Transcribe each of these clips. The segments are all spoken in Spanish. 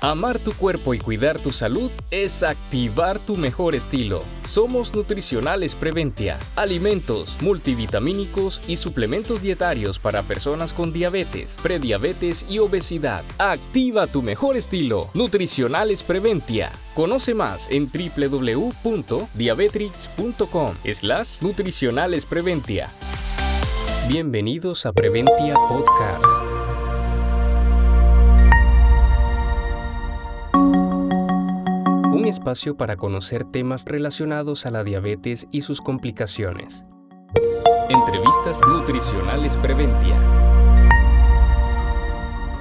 Amar tu cuerpo y cuidar tu salud es activar tu mejor estilo. Somos Nutricionales Preventia, alimentos, multivitamínicos y suplementos dietarios para personas con diabetes, prediabetes y obesidad. Activa tu mejor estilo. Nutricionales Preventia. Conoce más en www.diabetrix.com slash nutricionales. Bienvenidos a Preventia Podcast. Espacio para conocer temas relacionados a la diabetes y sus complicaciones. Entrevistas nutricionales Preventia.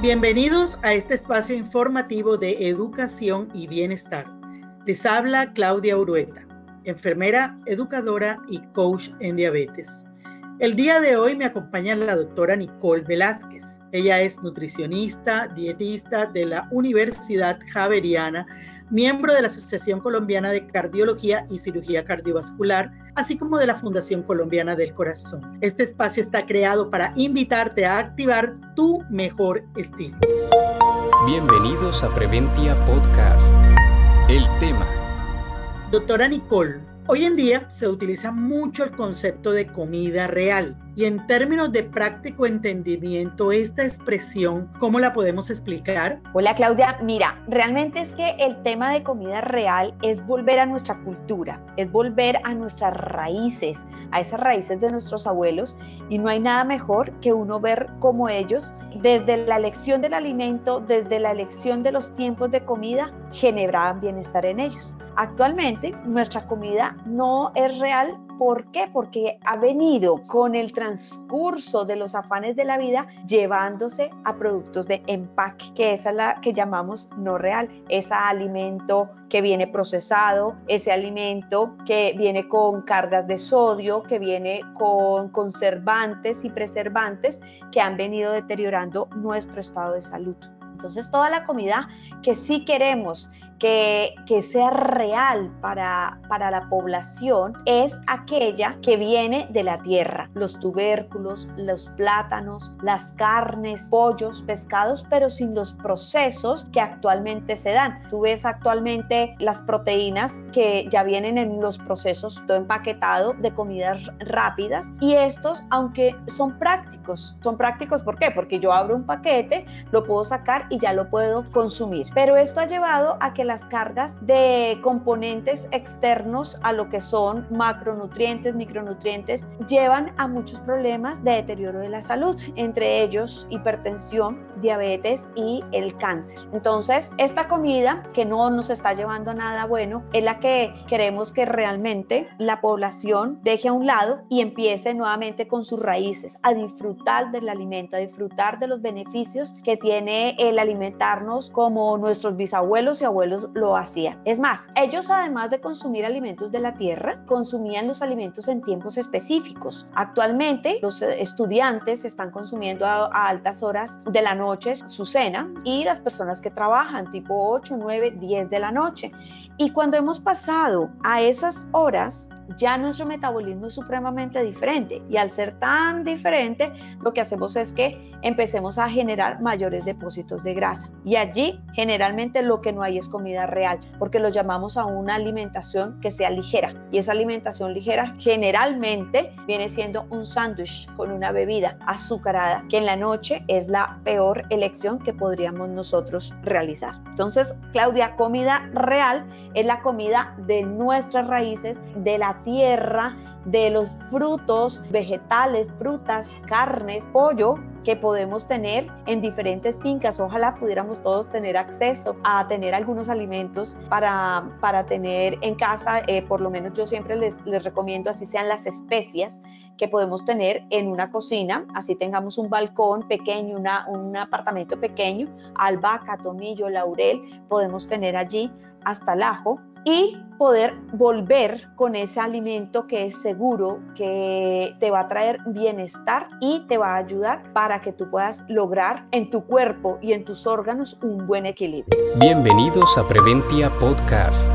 Bienvenidos a este espacio informativo de educación y bienestar. Les habla Claudia Urueta, enfermera, educadora y coach en diabetes. El día de hoy me acompaña la doctora Nicole Velázquez. Ella es nutricionista, dietista de la Universidad Javeriana, miembro de la Asociación Colombiana de Cardiología y Cirugía Cardiovascular, así como de la Fundación Colombiana del Corazón. Este espacio está creado para invitarte a activar tu mejor estilo. Bienvenidos a Preventia Podcast. El tema. Doctora Nicole, hoy en día se utiliza mucho el concepto de comida real y en términos de práctico entendimiento, esta expresión, ¿cómo la podemos explicar? Hola Claudia, mira, realmente es que el tema de comida real es volver a nuestra cultura, es volver a nuestras raíces, a esas raíces de nuestros abuelos y no hay nada mejor que uno ver cómo ellos, desde la elección del alimento, desde la elección de los tiempos de comida, generaban bienestar en ellos. Actualmente nuestra comida no es real ¿Por qué? Porque ha venido con el transcurso de los afanes de la vida llevándose a productos de empaque, que esa es la que llamamos no real, ese alimento que viene procesado, ese alimento que viene con cargas de sodio, que viene con conservantes y preservantes que han venido deteriorando nuestro estado de salud. Entonces, toda la comida que sí queremos que, sea real para, para la población es aquella que viene de la tierra, los tubérculos, los plátanos, las carnes, pollos, pescados, pero sin los procesos que actualmente se dan. Tú ves actualmente las proteínas que ya vienen en los procesos todo empaquetado de comidas rápidas y estos, aunque son prácticos, son prácticos ¿por qué? Porque yo abro un paquete, lo puedo sacar y ya lo puedo consumir. Pero esto ha llevado a que las cargas de componentes externos a lo que son macronutrientes, micronutrientes, llevan a muchos problemas de deterioro de la salud, entre ellos hipertensión, diabetes y el cáncer. Entonces, esta comida que no nos está llevando a nada bueno es la que queremos que realmente la población deje a un lado y empiece nuevamente con sus raíces, a disfrutar del alimento, a disfrutar de los beneficios que tiene el alimentarnos como nuestros bisabuelos y abuelos lo hacían. Es más, ellos además de consumir alimentos de la tierra, consumían los alimentos en tiempos específicos. Actualmente los estudiantes están consumiendo a, a altas horas de la noche su cena y las personas que trabajan tipo 8, 9, 10 de la noche. Y cuando hemos pasado a esas horas, ya nuestro metabolismo es supremamente diferente y al ser tan diferente, lo que hacemos es que empecemos a generar mayores depósitos de grasa. Y allí generalmente lo que no hay es comida real, porque lo llamamos a una alimentación que sea ligera. Y esa alimentación ligera generalmente viene siendo un sándwich con una bebida azucarada, que en la noche es la peor elección que podríamos nosotros realizar. Entonces, Claudia, comida real es la comida de nuestras raíces, de la tierra, de los frutos, vegetales, frutas, carnes, pollo que podemos tener en diferentes fincas. Ojalá pudiéramos todos tener acceso a tener algunos alimentos para, para tener en casa. Eh, por lo menos yo siempre les, les recomiendo así sean las especias que podemos tener en una cocina, así tengamos un balcón pequeño, una, un apartamento pequeño, albahaca, tomillo, laurel, podemos tener allí hasta el ajo y poder volver con ese alimento que es seguro, que te va a traer bienestar y te va a ayudar para que tú puedas lograr en tu cuerpo y en tus órganos un buen equilibrio. Bienvenidos a Preventia Podcast.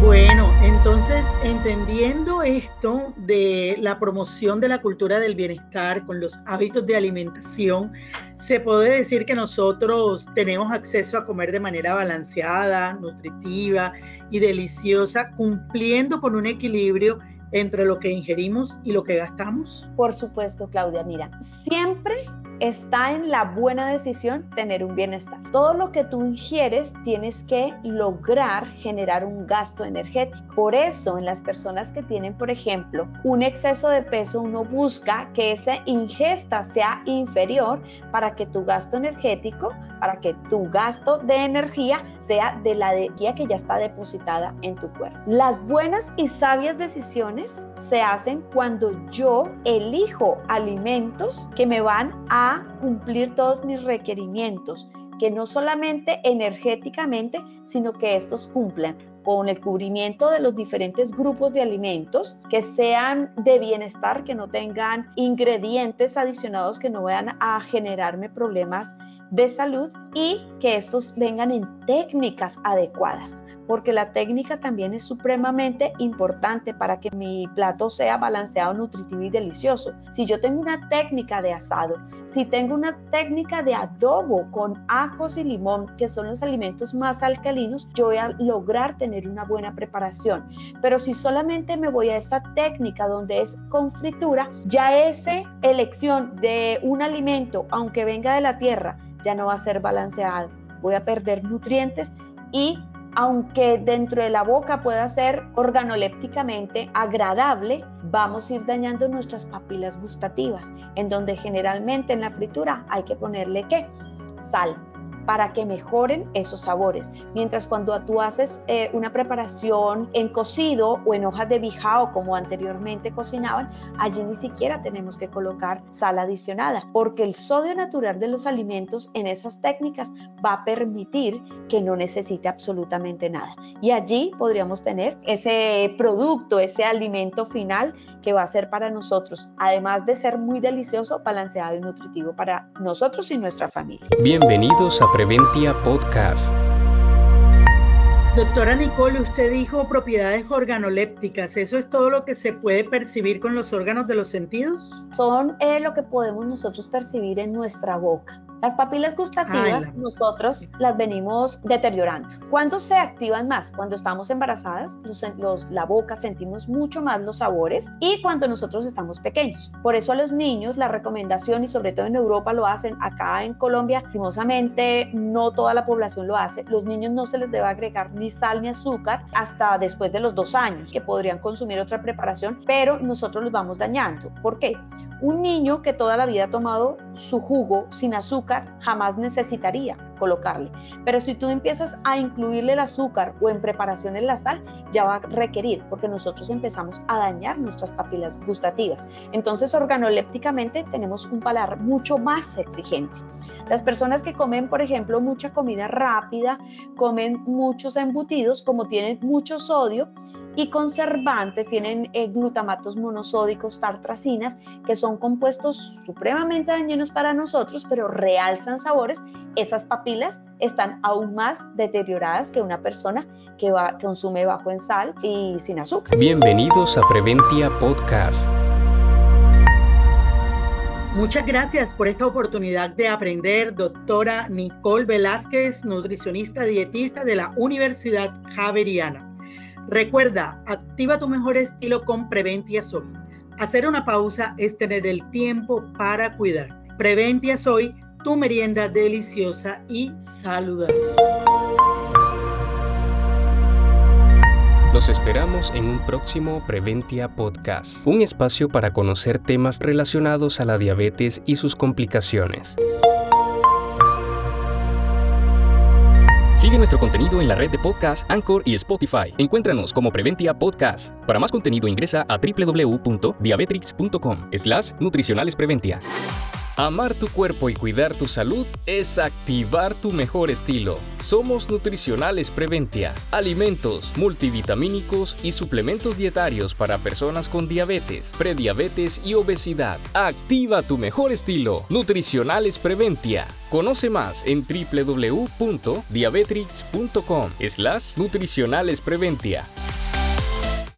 Bueno, entonces entendiendo esto de la promoción de la cultura del bienestar con los hábitos de alimentación, se puede decir que nosotros tenemos acceso a comer de manera balanceada, nutritiva y deliciosa, cumpliendo con un equilibrio entre lo que ingerimos y lo que gastamos? Por supuesto, Claudia. Mira, siempre está en la buena decisión tener un bienestar. Todo lo que tú ingieres tienes que lograr generar un gasto energético. Por eso en las personas que tienen, por ejemplo, un exceso de peso, uno busca que esa ingesta sea inferior para que tu gasto energético, para que tu gasto de energía sea de la energía que ya está depositada en tu cuerpo. Las buenas y sabias decisiones se hacen cuando yo elijo alimentos que me van a cumplir todos mis requerimientos, que no solamente energéticamente, sino que estos cumplan con el cubrimiento de los diferentes grupos de alimentos que sean de bienestar, que no tengan ingredientes adicionados que no vayan a generarme problemas de salud y que estos vengan en técnicas adecuadas porque la técnica también es supremamente importante para que mi plato sea balanceado, nutritivo y delicioso. Si yo tengo una técnica de asado, si tengo una técnica de adobo con ajos y limón, que son los alimentos más alcalinos, yo voy a lograr tener una buena preparación. Pero si solamente me voy a esta técnica donde es con fritura, ya esa elección de un alimento, aunque venga de la tierra, ya no va a ser balanceado. Voy a perder nutrientes y aunque dentro de la boca pueda ser organolépticamente agradable, vamos a ir dañando nuestras papilas gustativas, en donde generalmente en la fritura hay que ponerle qué? Sal para que mejoren esos sabores. Mientras cuando tú haces eh, una preparación en cocido o en hojas de bijao como anteriormente cocinaban, allí ni siquiera tenemos que colocar sal adicionada, porque el sodio natural de los alimentos en esas técnicas va a permitir que no necesite absolutamente nada. Y allí podríamos tener ese producto, ese alimento final que va a ser para nosotros, además de ser muy delicioso, balanceado y nutritivo para nosotros y nuestra familia. Bienvenidos a Preventia Podcast. Doctora Nicole, usted dijo propiedades organolépticas. ¿Eso es todo lo que se puede percibir con los órganos de los sentidos? Son eh, lo que podemos nosotros percibir en nuestra boca. Las papilas gustativas nosotros las venimos deteriorando. ¿Cuándo se activan más? Cuando estamos embarazadas, los, la boca sentimos mucho más los sabores y cuando nosotros estamos pequeños. Por eso a los niños la recomendación y sobre todo en Europa lo hacen, acá en Colombia, lastimosamente no toda la población lo hace. Los niños no se les debe agregar ni sal ni azúcar hasta después de los dos años, que podrían consumir otra preparación, pero nosotros los vamos dañando. ¿Por qué? Un niño que toda la vida ha tomado su jugo sin azúcar jamás necesitaría colocarle. Pero si tú empiezas a incluirle el azúcar o en preparaciones la sal, ya va a requerir, porque nosotros empezamos a dañar nuestras papilas gustativas. Entonces, organolépticamente tenemos un paladar mucho más exigente. Las personas que comen, por ejemplo, mucha comida rápida, comen muchos embutidos, como tienen mucho sodio, y conservantes, tienen eh, glutamatos monosódicos, tartracinas, que son compuestos supremamente dañinos para nosotros, pero realzan sabores, esas papilas están aún más deterioradas que una persona que va, consume bajo en sal y sin azúcar. Bienvenidos a Preventia Podcast. Muchas gracias por esta oportunidad de aprender, doctora Nicole Velázquez, nutricionista dietista de la Universidad Javeriana. Recuerda, activa tu mejor estilo con Preventia Soy. Hacer una pausa es tener el tiempo para cuidarte. Preventia Soy tu merienda deliciosa y saludable. Los esperamos en un próximo Preventia Podcast, un espacio para conocer temas relacionados a la diabetes y sus complicaciones. Sigue nuestro contenido en la red de podcast Anchor y Spotify. Encuéntranos como Preventia Podcast. Para más contenido ingresa a www.diabetrix.com slash nutricionales preventia. Amar tu cuerpo y cuidar tu salud es activar tu mejor estilo. Somos Nutricionales Preventia, alimentos, multivitamínicos y suplementos dietarios para personas con diabetes, prediabetes y obesidad. Activa tu mejor estilo. Nutricionales Preventia. Conoce más en www.diabetrix.com slash nutricionales preventia.